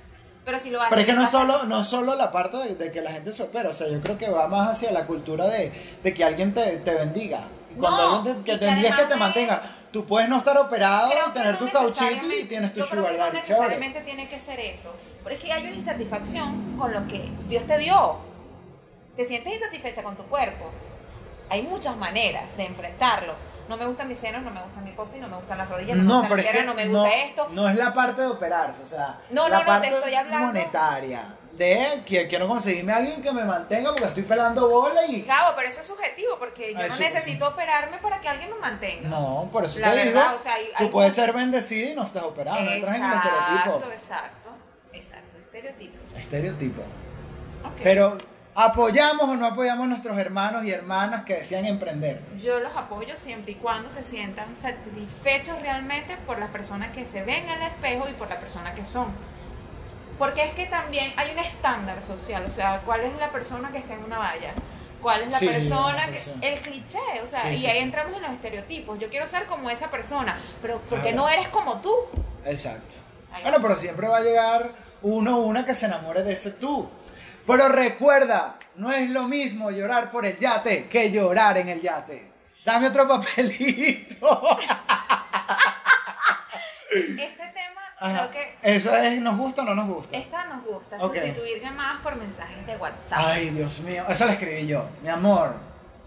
Pero si lo haces... Pero es que no solo, no solo la parte de, de que la gente se opera, o sea, yo creo que va más hacia la cultura de, de que alguien te, te bendiga. Cuando No, alguien te, que te bendiga es que te mantenga. eso- Tú puedes no estar operado, tener no tu cauchito y tienes tu yo creo sugar que no chévere. necesariamente tiene que ser eso. Pero es que hay una insatisfacción con lo que Dios te dio. Te sientes insatisfecha con tu cuerpo. Hay muchas maneras de enfrentarlo. No me gustan mis senos, no me gusta mi popi, no me gustan las rodillas, no, No, me no me no, gusta esto. no es la parte de operarse, o sea, No, la no, no, te parte estoy hablando- monetaria. De que quiero conseguirme a alguien que me mantenga porque estoy pelando bola y... Gabo, pero eso es subjetivo porque yo Ah, no necesito operarme para que alguien me mantenga. No, por eso La te verdad, digo, o sea, hay- tú hay puedes ser bendecida y no estás operado, no entras en el Exacto, estereotipo. exacto, exacto, estereotipos. Estereotipo. Ok. Pero, ¿apoyamos o no apoyamos a nuestros hermanos y hermanas que desean emprender? Yo los apoyo siempre y cuando se sientan satisfechos realmente por las personas que se ven en el espejo y por la persona que son. Porque es que también hay un estándar social, o sea, ¿cuál es la persona que está en una valla? ¿Cuál es la Sí, persona que... persona. El cliché, o sea, Sí, y sí, ahí entramos en los estereotipos. Yo quiero ser como esa persona, pero ¿por qué no eres como tú? Exacto. Ahí Bueno, pero siempre va a llegar uno o una que se enamore de ese tú. Pero recuerda, no es lo mismo llorar por el yate que llorar en el yate. Dame otro papelito. Este tema Ajá. creo que... Eso es, ¿nos gusta o no nos gusta? Esta nos gusta, sustituir llamadas por mensajes de WhatsApp. Ay, Dios mío, eso lo escribí yo. Mi amor,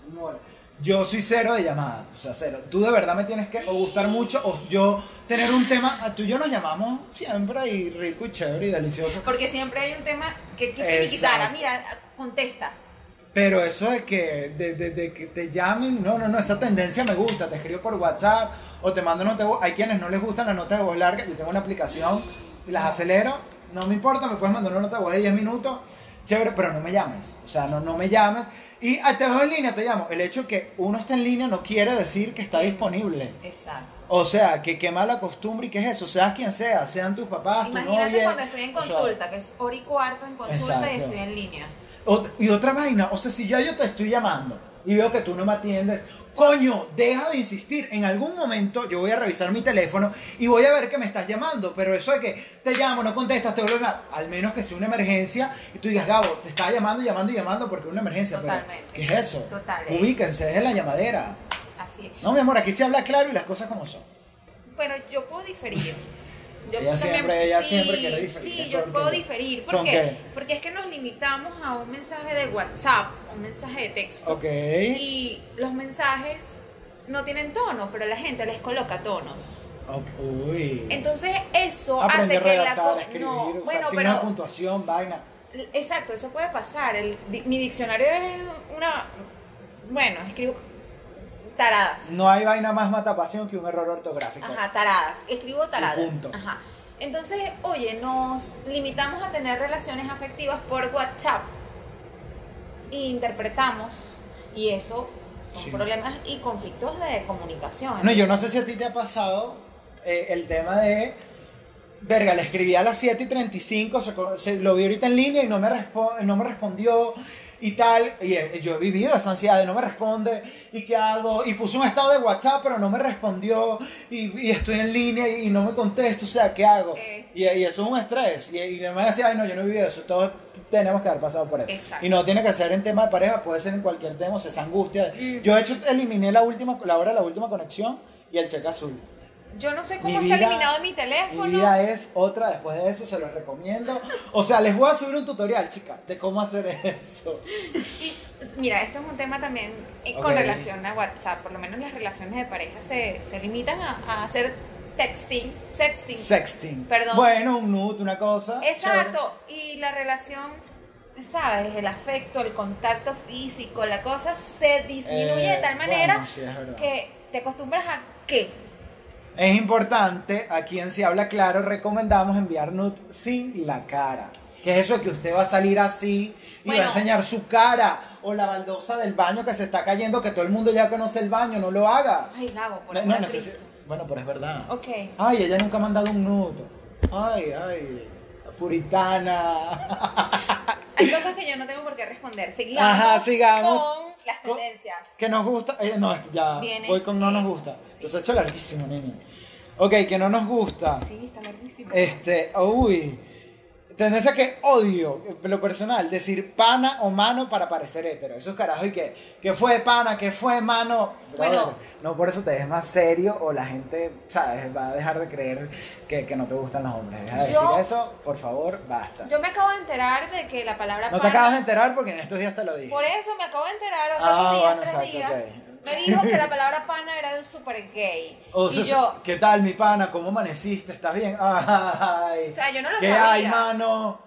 mi amor, yo soy cero de llamadas, o sea, cero. Tú de verdad me tienes que o gustar mucho o yo tener un tema. ah, Tú y yo nos llamamos siempre y rico y chévere y delicioso. Porque siempre hay un tema que que Exacto. finiquitara. Mira, contesta. Pero eso de que, de, de- de que te llamen, no, no, no, esa tendencia me gusta. Te escribo por WhatsApp o te mando nota de voz. Hay quienes no les gustan las notas de voz largas. Yo tengo una aplicación y las acelero. No me importa, me puedes mandar una nota de voz de 10 minutos. Chévere, pero no me llames. O sea, no, no me llames. Y ah, te veo en línea, te llamo. El hecho de que uno esté en línea no quiere decir que está disponible. Exacto. O sea, que qué mala costumbre y que es eso. Seas quien sea, sean tus papás, tu Imagínate novia. cuando estoy en o sea, consulta, que es hora y cuarto en consulta y estoy en línea. Y otra vaina, o sea, si ya yo te estoy llamando y veo que tú no me atiendes, coño, deja de insistir. En algún momento yo voy a revisar mi teléfono y voy a ver que me estás llamando. Pero eso de que te llamo, no contestas, te vuelvo a llamar, al menos que sea una emergencia y tú digas, Gabo, te estaba llamando, llamando y llamando porque es una emergencia. Pero, Totalmente. ¿qué es eso? Total. Ubíquense, dejen la llamadera. Así es. No, mi amor, aquí se habla claro y las cosas como son. Bueno, yo puedo diferir. Yo Ella siempre- ella siempre quiere diferir, Sí, yo puedo diferir. ¿Por ¿Con qué? qué? Porque es que nos limitamos a un mensaje de WhatsApp, un mensaje de texto. Ok. Y los mensajes no tienen tono, pero la gente les coloca tonos. Ok, Uy. Entonces eso Aprender hace que la redactar, escribir, no, usar bueno, pero puntuación, vaina. exacto, eso puede pasar. El, mi diccionario es una bueno, escribo taradas. No hay vaina más matapasión que un error ortográfico. Ajá, taradas. Escribo taradas. punto. Ajá. Entonces, oye, nos limitamos a tener relaciones afectivas por WhatsApp. E interpretamos. Y eso son Sí. problemas y conflictos de comunicación. No, yo no sé si a ti te ha pasado eh, el tema de. Verga, le escribí a las 7 y 35, se, se- lo vi ahorita en línea y no me, respo- no me respondió. Y y tal. Y eh, yo he vivido esa ansiedad de no me responde y qué hago. Y puse un estado de WhatsApp, pero no me respondió. Y, y estoy en línea y, no me contesto. O sea, ¿qué hago? Eh. Y, y, eso es un estrés. Y, y me decía, ay, no, yo no he vivido eso. Todos tenemos que haber pasado por eso. Exacto. Y no tiene que ser en tema de pareja, puede ser en cualquier tema, o sea, esa angustia. Mm. Yo, de hecho, eliminé la última, la hora de la última conexión y el cheque azul. Yo no sé Mi cómo vida- está eliminado en mi teléfono. Mi vida es otra después de eso, se los recomiendo. O sea, les voy a subir un tutorial, chicas, de cómo hacer eso. Y, mira, esto es un tema también eh, con relación a WhatsApp. Por lo menos las relaciones de pareja se, se limitan a, a hacer texting, sexting. Sexting. Perdón. Bueno, un nude, una cosa. Exacto. Y la relación, ¿sabes? El afecto, el contacto físico, la cosa se disminuye de Eh, tal manera bueno, sí, que te acostumbras a qué. Es importante, aquí en Si Habla Claro recomendamos enviar nude sin la cara. Que es eso que usted va a salir así y va a enseñar su cara o la baldosa del baño que se está cayendo, que todo el mundo ya conoce el baño, no lo haga. Ay, Gabo, por No, no a. Bueno, pero es verdad. Ok. Ay, ella nunca ha mandado un nude. Ay, ay, puritana. Hay cosas que yo no tengo por qué responder. Sigamos, Ajá, sigamos. con las tendencias. Que nos gusta. eh, no, ya. Viene voy con no nos gusta. sí. Entonces ha hecho larguísimo, niño. Ok, que no nos gusta. Sí, está larguísimo. Este, uy. Tendencia que odio, lo personal, decir pana o mano para parecer hetero. Esos carajos y que, que fue pana, que fue mano. Bueno. No por eso te ves más serio o la gente, ¿sabes? Va a dejar de creer que, que no te gustan los hombres. Deja de Yo- decir eso, por favor, basta. Yo me acabo de enterar de que la palabra no te acabas de enterar porque en estos días te lo dije. Por eso me acabo de enterar hace Ah, dos días, bueno, tres exacto, días. Me dijo que la palabra pana era el super gay. O sea, y yo, ¿qué tal, mi pana? ¿Cómo amaneciste? ¿Estás bien? Ay. o sea, yo no lo ¿Qué sabía. hay, mano?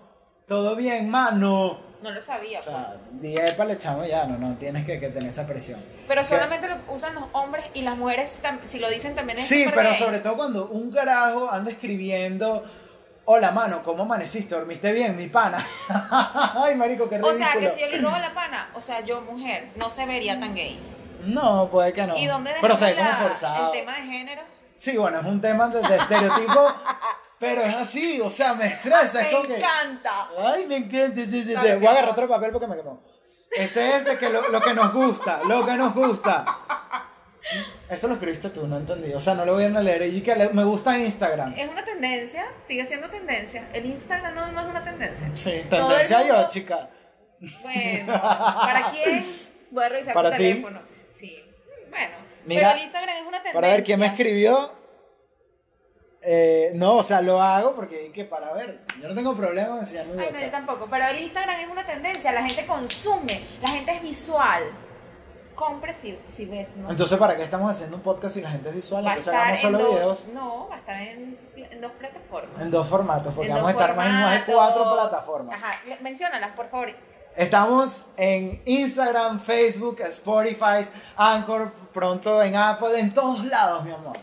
¿Todo bien, mano? No lo sabía, O sea, pues. le echamos ya, no, no tienes que, que tener esa presión. Pero que- solamente lo usan los hombres y las mujeres, si lo dicen también es Sí, pero gay. sobre todo cuando un carajo anda escribiendo, hola, mano, ¿cómo amaneciste? ¿Dormiste bien, mi pana? Ay, marico, qué O ridículo. sea, que si yo le digo a la pana, o sea, yo mujer, no se vería tan gay. No, puede que no. ¿Y dónde Pero se ve como forzado. el tema de género? Sí, bueno, es un tema de, de estereotipo, pero es así, o sea, me estresa. es Me como que... encanta. Ay, me encanta. que Voy a agarrar otro papel porque me quemó. Este es de que lo, lo que nos gusta, lo que nos gusta. Esto lo escribiste tú, no entendí. O sea, no lo voy a leer. Y que le- me gusta Instagram. Es una tendencia, sigue siendo tendencia. El Instagram no, no es una tendencia. Sí, tendencia mundo- yo, chica. Bueno, ¿para quién? Voy a revisar ¿Para tu ti? teléfono. Sí, bueno. Mira, pero el Instagram es una tendencia. Para ver quién me escribió. Eh, no, o sea, lo hago porque que para ver. Yo no tengo problema en enseñar mi Ay, no, yo WhatsApp. tampoco. Pero el Instagram es una tendencia. La gente consume. La gente es visual. Compre si, si ves, ¿no? Entonces, ¿para qué estamos haciendo un podcast si la gente es visual? va Entonces hagamos solo en dos- videos No, va a estar en, en dos plataformas. en dos formatos, porque En vamos a estar más en más de formatos. cuatro plataformas. Ajá, menciónalas, por favor. Estamos en Instagram, Facebook, Spotify, Anchor, pronto en Apple, en todos lados, mi amor.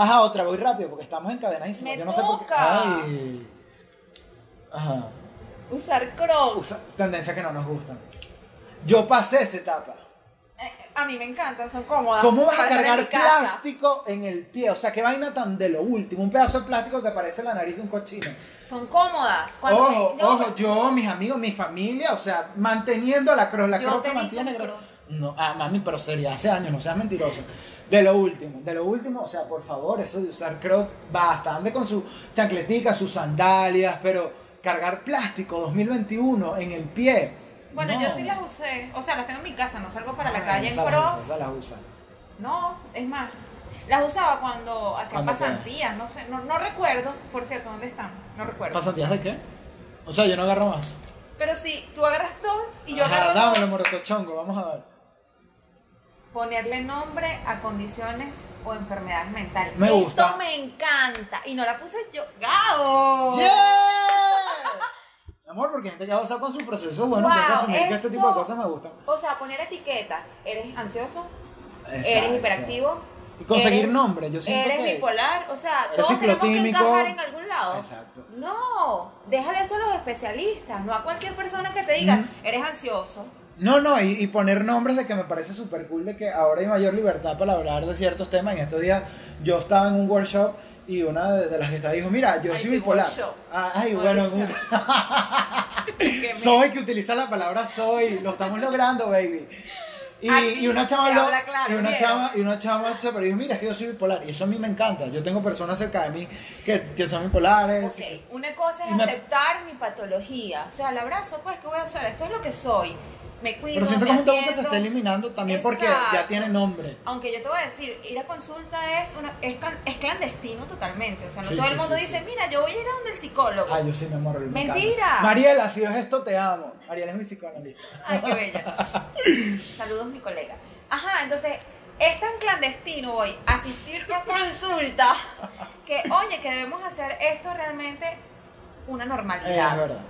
Ajá, otra, voy rápido porque estamos encadenadísimos. Me Yo no sé por qué. toca. Ay. Ajá. Usar Crocs. Usa- tendencias que no nos gustan. Yo pasé esa etapa. Eh, a mí me encantan, son cómodas. ¿Cómo vas a para estar en cargar mi casa. plástico en el pie? O sea, qué vaina tan de lo último. Un pedazo de plástico que parece la nariz de un cochino. Son cómodas. Cuando Ojo, me- ojo, yo, mis amigos, mi familia, o sea, manteniendo la cross, la Yo cross se mantiene. cross. No, ah, mami, pero sería hace años, no seas mentiroso. De lo último, de lo último, o sea, por favor, eso de usar crocs, basta, ande con su chancletica, sus sandalias, pero cargar plástico 2021 en el pie. Bueno, no. yo sí las usé. O sea, las tengo en mi casa, no salgo para la Ay, calle en usa, las usa. No, es más. Las usaba cuando hacía pasantías, no sé, no, no recuerdo, por cierto, ¿dónde están? No recuerdo. ¿Pasantías de qué? O sea, yo no agarro más. Pero si tú agarras dos y yo Ajá, agarro dámelo, dos, morocochongo, vamos a ver. Ponerle nombre a condiciones o enfermedades mentales. Me Esto gusta. me encanta. Y no la puse yo. ¡Gao! ¡Yeah! Amor, porque gente que ha pasado con su proceso, bueno, tiene que Wow, asumir que este tipo de esto- cosas me gustan. O sea, poner etiquetas. ¿Eres ansioso? Exacto. ¿Eres hiperactivo? Y conseguir ¿Eres- nombres, yo siento ¿Eres que... bipolar? O sea, Eres todos tenemos que encajar en algún lado. Exacto. No, déjale eso a los especialistas, no a cualquier persona que te diga, Mm. eres ansioso. No, no, y, y poner nombres de que me parece súper cool, de que ahora hay mayor libertad para hablar de ciertos temas. En estos días yo estaba en un workshop y una de, de las que estaba dijo, mira, yo Ay, soy bipolar. Ah, Ay, bueno, Workshop. Que me- Soy, que utiliza la palabra soy. Lo estamos logrando, baby. Y, Aquí y una chava se lo- claro, y una chava y una chava se pero dijo, mira es que yo soy bipolar y eso a mí me encanta yo tengo personas cerca de mí que, que son bipolares Ok, una cosa es Y me- aceptar mi patología. O sea, el abrazo, pues, ¿qué voy a hacer? Esto es lo que soy. Me cuido, pero siento me como un tabú que se atiendo. está eliminando también porque ya tiene nombre Aunque yo te voy a decir, ir a consulta es, una, es, es clandestino totalmente. O sea, no Sí, todo sí, el mundo sí, dice, mira, yo voy a ir a donde el psicólogo. ay yo sí me amor me encanta. Mentira. Mariela si es esto te amo Mariela es mi psicoanalista Ay, qué bella. Saludos, mi colega. Ajá, entonces, es tan clandestino hoy asistir a consulta que, oye, que debemos hacer esto realmente una es normalidad. verdad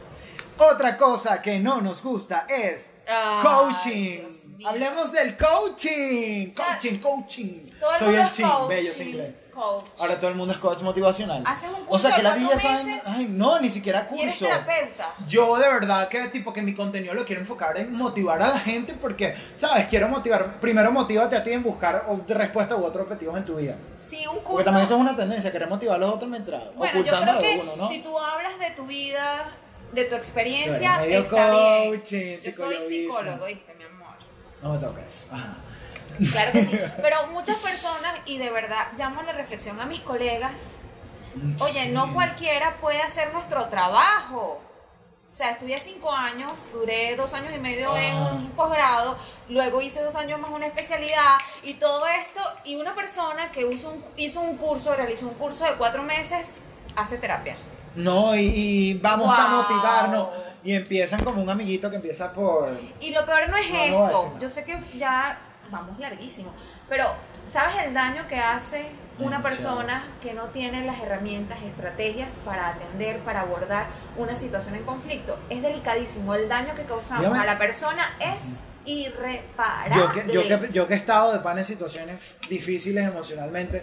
otra cosa que no nos gusta es Ay, coaching hablemos del coaching O sea, coaching coaching Todo el soy mundo el es chin coach, bello sin inglés coach. Ahora todo el mundo es coach motivacional. Haces un O curso sea, que de la cuatro DJ saben- Ay, no, ni siquiera y eres curso. terapeuta. Yo de verdad que tipo que mi contenido lo quiero enfocar en motivar a la gente porque, ¿sabes? Quiero motivar. Primero motívate a ti en buscar o- respuestas u otros objetivos en tu vida. Sí, un Porque curso. también eso es una tendencia, querer motivar a los otros mientras Bueno, yo ocultándolo creo que uno, ¿no? si tú hablas de tu vida, de tu experiencia, está bien. coaching, Yo soy psicólogo, ¿viste, mi amor? No me toques. Ajá. Claro que sí. Pero muchas personas, y de verdad llamo a la reflexión a mis colegas, oye, Sí. no cualquiera puede hacer nuestro trabajo. O sea, estudié cinco años, duré dos años y medio en Ah. un posgrado, luego hice dos años más una especialidad y todo esto, y una persona que hizo un, hizo un curso, realizó un curso de cuatro meses, hace terapia. No, y, y vamos a motivarnos. Y empiezan como un amiguito que empieza por. Y lo peor no es No, no esto. decir. Yo sé que ya vamos larguísimo. Pero, ¿sabes el daño que hace una persona que no tiene las herramientas, estrategias para atender, para abordar una situación en conflicto? Es delicadísimo. El daño que causamos Dígame. a la persona es irreparable. Yo que, yo, que, yo que he estado de pan en situaciones difíciles emocionalmente,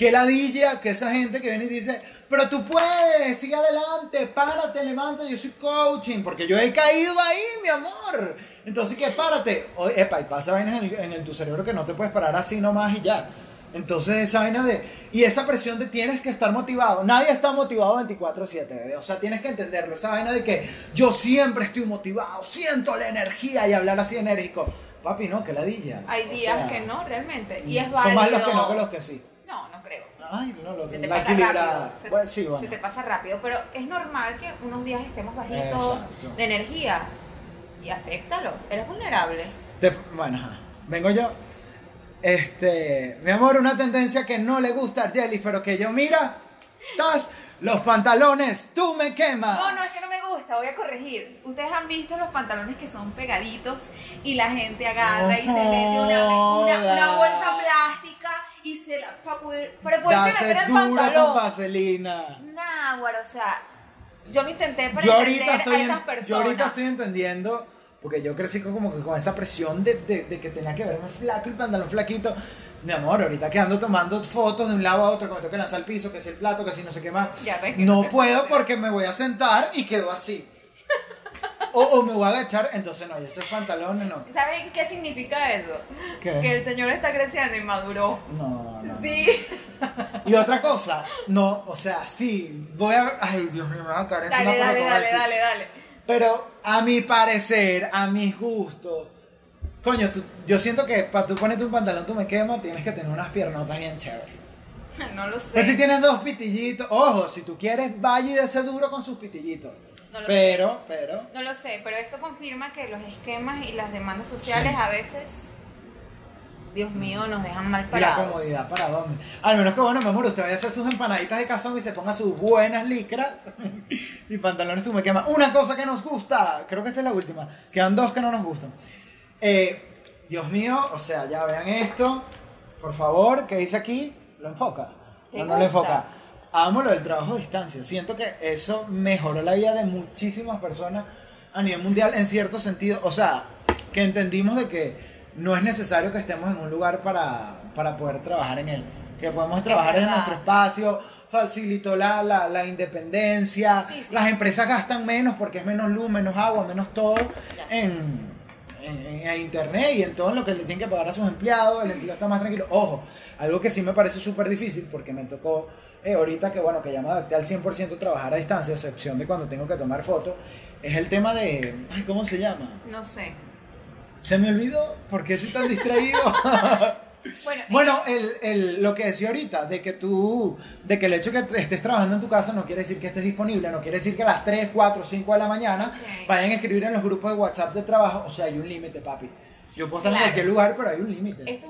que ladilla, que esa gente que viene y dice, pero tú puedes, sigue adelante, párate, levanta, yo soy coaching, porque yo he caído ahí, mi amor. Entonces, que párate. O, epa, y pasa vainas en, el- en el- tu cerebro que no te puedes parar así nomás y ya. Entonces, esa vaina de. Y esa presión de tienes que estar motivado. Nadie está motivado 24-7, bebé. O sea, tienes que entenderlo. Esa vaina de que yo siempre estoy motivado, siento la energía y hablar así enérgico. Papi, no, que ladilla. Hay O días sea, que no, realmente. Y es válido. Son más los que no que los que sí. No, no creo. Ay, no, lo Se te la pasa rápido. Se, Bueno, sí, bueno. se te pasa rápido, pero es normal que unos días estemos bajitos Exacto. de energía. Y acéptalo, eres vulnerable. Te- bueno, ajá. vengo yo. Este, mi amor, una tendencia que no le gusta a Jelly, pero que yo mira, estás los pantalones, tú me quemas. No, no, es que no me gusta, voy a corregir. Ustedes han visto los pantalones que son pegaditos y la gente agarra y se mete una, una, una bolsa plástica y se la para poder para poderse meter el duro con pantalón. vaselina. Nah, güey, o sea, yo lo intenté para Yo entender estoy a en- esas personas. yo ahorita estoy entendiendo, porque yo crecí como que con esa presión de, de- de que tenía que verme flaco y pantalón flaquito. Mi amor, ahorita que ando tomando fotos de un lado a otro, que me tengo que lanzar al piso, que es el plato, que si no sé qué más. Ya ves que No puedo porque me voy a sentar y quedo así. O, o me voy a agachar, entonces no, y esos pantalones no. ¿Saben qué significa eso? ¿Qué? Que el señor está creciendo y maduró. No, no. no. Sí. Y otra cosa, no, o sea, sí, voy a. Ay, Dios mío, me va a caer Dale, dale, dale, dale, dale. Pero a mi parecer, a mis gustos, coño, tú- yo siento que para tú ponerte un pantalón tú me quemas, tienes que tener unas piernotas bien chéveres. No lo Pero si sé. tienes dos pitillitos, ojo, si tú quieres, vaya y ese duro con sus pitillitos. No lo pero, pero, No lo sé, pero esto confirma que los esquemas y las demandas sociales Sí. a veces, Dios mío, nos dejan mal ¿y la parados. comodidad para dónde? Al menos que, bueno, mi amor, usted vaya a hacer sus empanaditas de cazón y se ponga sus buenas licras y pantalones tú me quemas. Una cosa que nos gusta, creo que esta es la última, quedan dos que no nos gustan. Eh, Dios mío, o sea, ya vean esto, por favor, ¿qué dice aquí? ¿Lo enfoca? ¿Te ¿O no lo enfoca? Amo lo del trabajo a distancia. Siento que eso mejoró la vida de muchísimas personas a nivel mundial en cierto sentido. O sea, que entendimos de que no es necesario que estemos en un lugar para, para poder trabajar en él. Que podemos trabajar en nuestro espacio, facilitó la, la, la independencia. Sí, sí. Las empresas gastan menos porque es menos luz, menos agua, menos todo Ya. en, en, en internet y en todo lo que le tienen que pagar a sus empleados. El empleado está más tranquilo. Ojo, algo que sí me parece súper difícil porque me tocó eh, ahorita que bueno, que ya me adapté al 100% trabajar a distancia, a excepción de cuando tengo que tomar fotos, es el tema de. Ay, ¿cómo se llama? No sé. Se me olvidó, ¿por qué soy tan distraído? Bueno, Bueno, el, el- lo que decía ahorita, de que tú, de que el hecho de que estés trabajando en tu casa no quiere decir que estés disponible, no quiere decir que a las 3, 4, 5 de la mañana vayan a escribir en los grupos de WhatsApp de trabajo. O sea, hay un límite, papi. Yo puedo estar Claro. en cualquier lugar, pero hay un límite. Esto,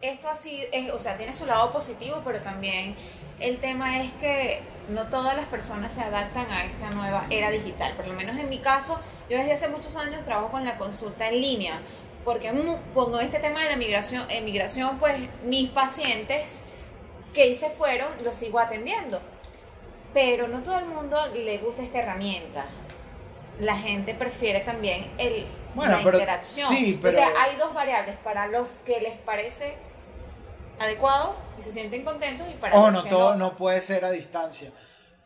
esto así, es, o sea, tiene su lado positivo, pero también el tema es que no todas las personas se adaptan a esta nueva era digital. Por lo menos en mi caso, yo desde hace muchos años trabajo con la consulta en línea, porque pongo este tema de la migración, emigración, pues mis pacientes que se fueron los sigo atendiendo. Pero no todo el mundo le gusta esta herramienta. La gente prefiere también el, Bueno, la pero- interacción. sí, O sea, pero- hay dos variables para los que les parece adecuado y se sienten contentos y para O los Oh, no, que todo no. no puede ser a distancia.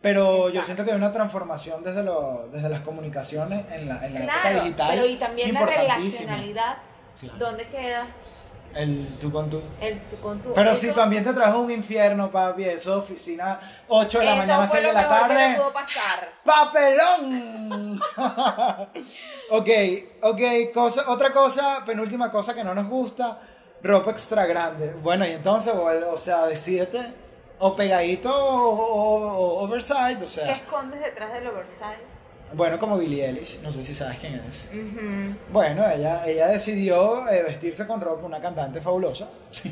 Pero yo Exacto. siento que hay una transformación desde, lo, desde las comunicaciones en la, en la época Claro, digital. pero y también la relacionalidad, Claro. ¿dónde queda El tú con tú. el tú con tú? Pero Eso- si tu ambiente de trabajo es un infierno, papi, eso oficina 8 de la mañana, fue 6 de la mejor que tarde. pudo pasar. ¡Papelón! ok, ok, cosa, otra cosa, penúltima cosa que no nos gusta, ropa extra grande. Bueno, y entonces, o, o sea, decídete, o pegadito o, o- o oversize, o ¿Qué sea, escondes detrás del oversize? bueno, como Billie Eilish, no sé si sabes quién es. Bueno, ella, ella decidió eh, vestirse con ropa, una cantante fabulosa,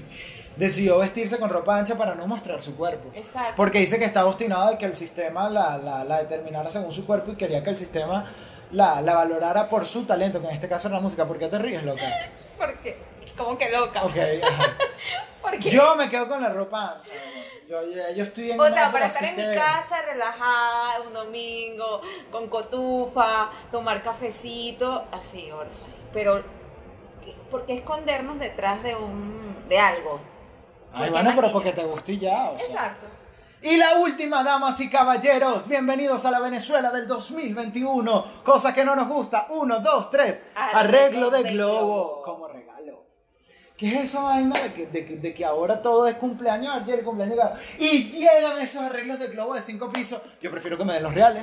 decidió vestirse con ropa ancha para no mostrar su cuerpo. Exacto. Porque dice que está obstinada de que el sistema la, la, la determinara según su cuerpo y quería que el sistema la, la valorara por su talento, que en este caso era la música. ¿Por qué te ríes, loca? Porque, como que loca. Ok, ajá. Porque, Yo me quedo con la ropa ancha. Yo, estoy en o sea, para estar en que- mi casa relajada un domingo, con cotufa, tomar cafecito, así, oversize. Pero, ¿qué- ¿por qué escondernos detrás de un de algo? Ay, bueno, pero porque te guste y ya. o sea. Exacto. Y la última, damas y caballeros, bienvenidos a la Venezuela del 2021. Cosa que no nos gusta. Uno, dos, tres. Arreglo de de globo globo. como regalo. ¿Qué es esa vaina de que, de que- de que ahora todo es cumpleaños ayer, cumpleaños? Y llegan esos arreglos de globo de cinco pisos. Yo prefiero que me den los reales.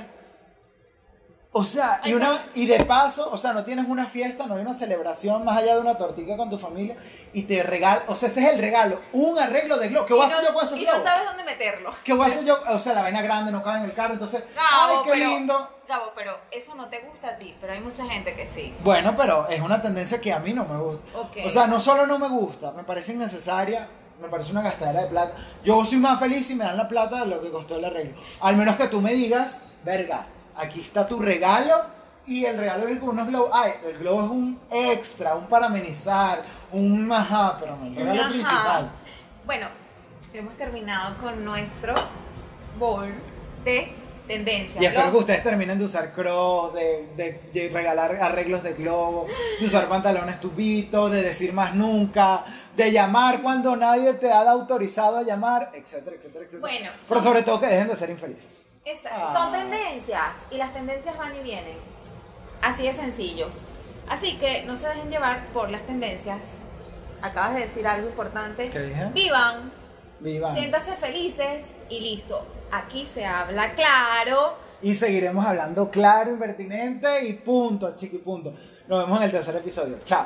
O sea, y, una, y de paso, o sea, no tienes una fiesta, no hay una celebración más allá de una tortilla con tu familia y te regalan, o sea, ese es el regalo, un arreglo de globo. ¿Qué voy a hacer no- yo con esos Y no sabes dónde meterlo. ¿Qué voy a hacer yo? O sea, la vaina grande no cabe en el carro, entonces, Gabo, ¡ay, qué pero- lindo! Gabo, pero eso no te gusta a ti, pero hay mucha gente que sí. Bueno, pero es una tendencia que a mí no me gusta. Ok. O sea, no solo no me gusta, me parece innecesaria, me parece una gastadera de plata. Yo soy más feliz si me dan la plata de lo que costó el arreglo. Al menos que tú me digas, verga, aquí está tu regalo y el regalo viene con unos globos. Ay, el globo es un extra, un para amenizar, un majá, pero no el regalo Ajá. principal. Bueno, hemos terminado con nuestro bowl de tendencias. Y espero que ustedes terminen de usar cross, de, de- de regalar arreglos de globo, de usar pantalones tubitos, de decir más nunca, de llamar cuando nadie te ha autorizado a llamar, etcétera, etcétera, etcétera. Bueno, Pero sobre todo que dejen de ser infelices. Ah. Son tendencias y las tendencias van y vienen. Así de sencillo. Así que no se dejen llevar por las tendencias. Acabas de decir algo importante. ¿Qué dije? Vivan, Vivan. siéntase felices y listo. Aquí se habla claro. Y seguiremos hablando claro, impertinente y punto, chiqui punto. Nos vemos en el tercer episodio. Chao.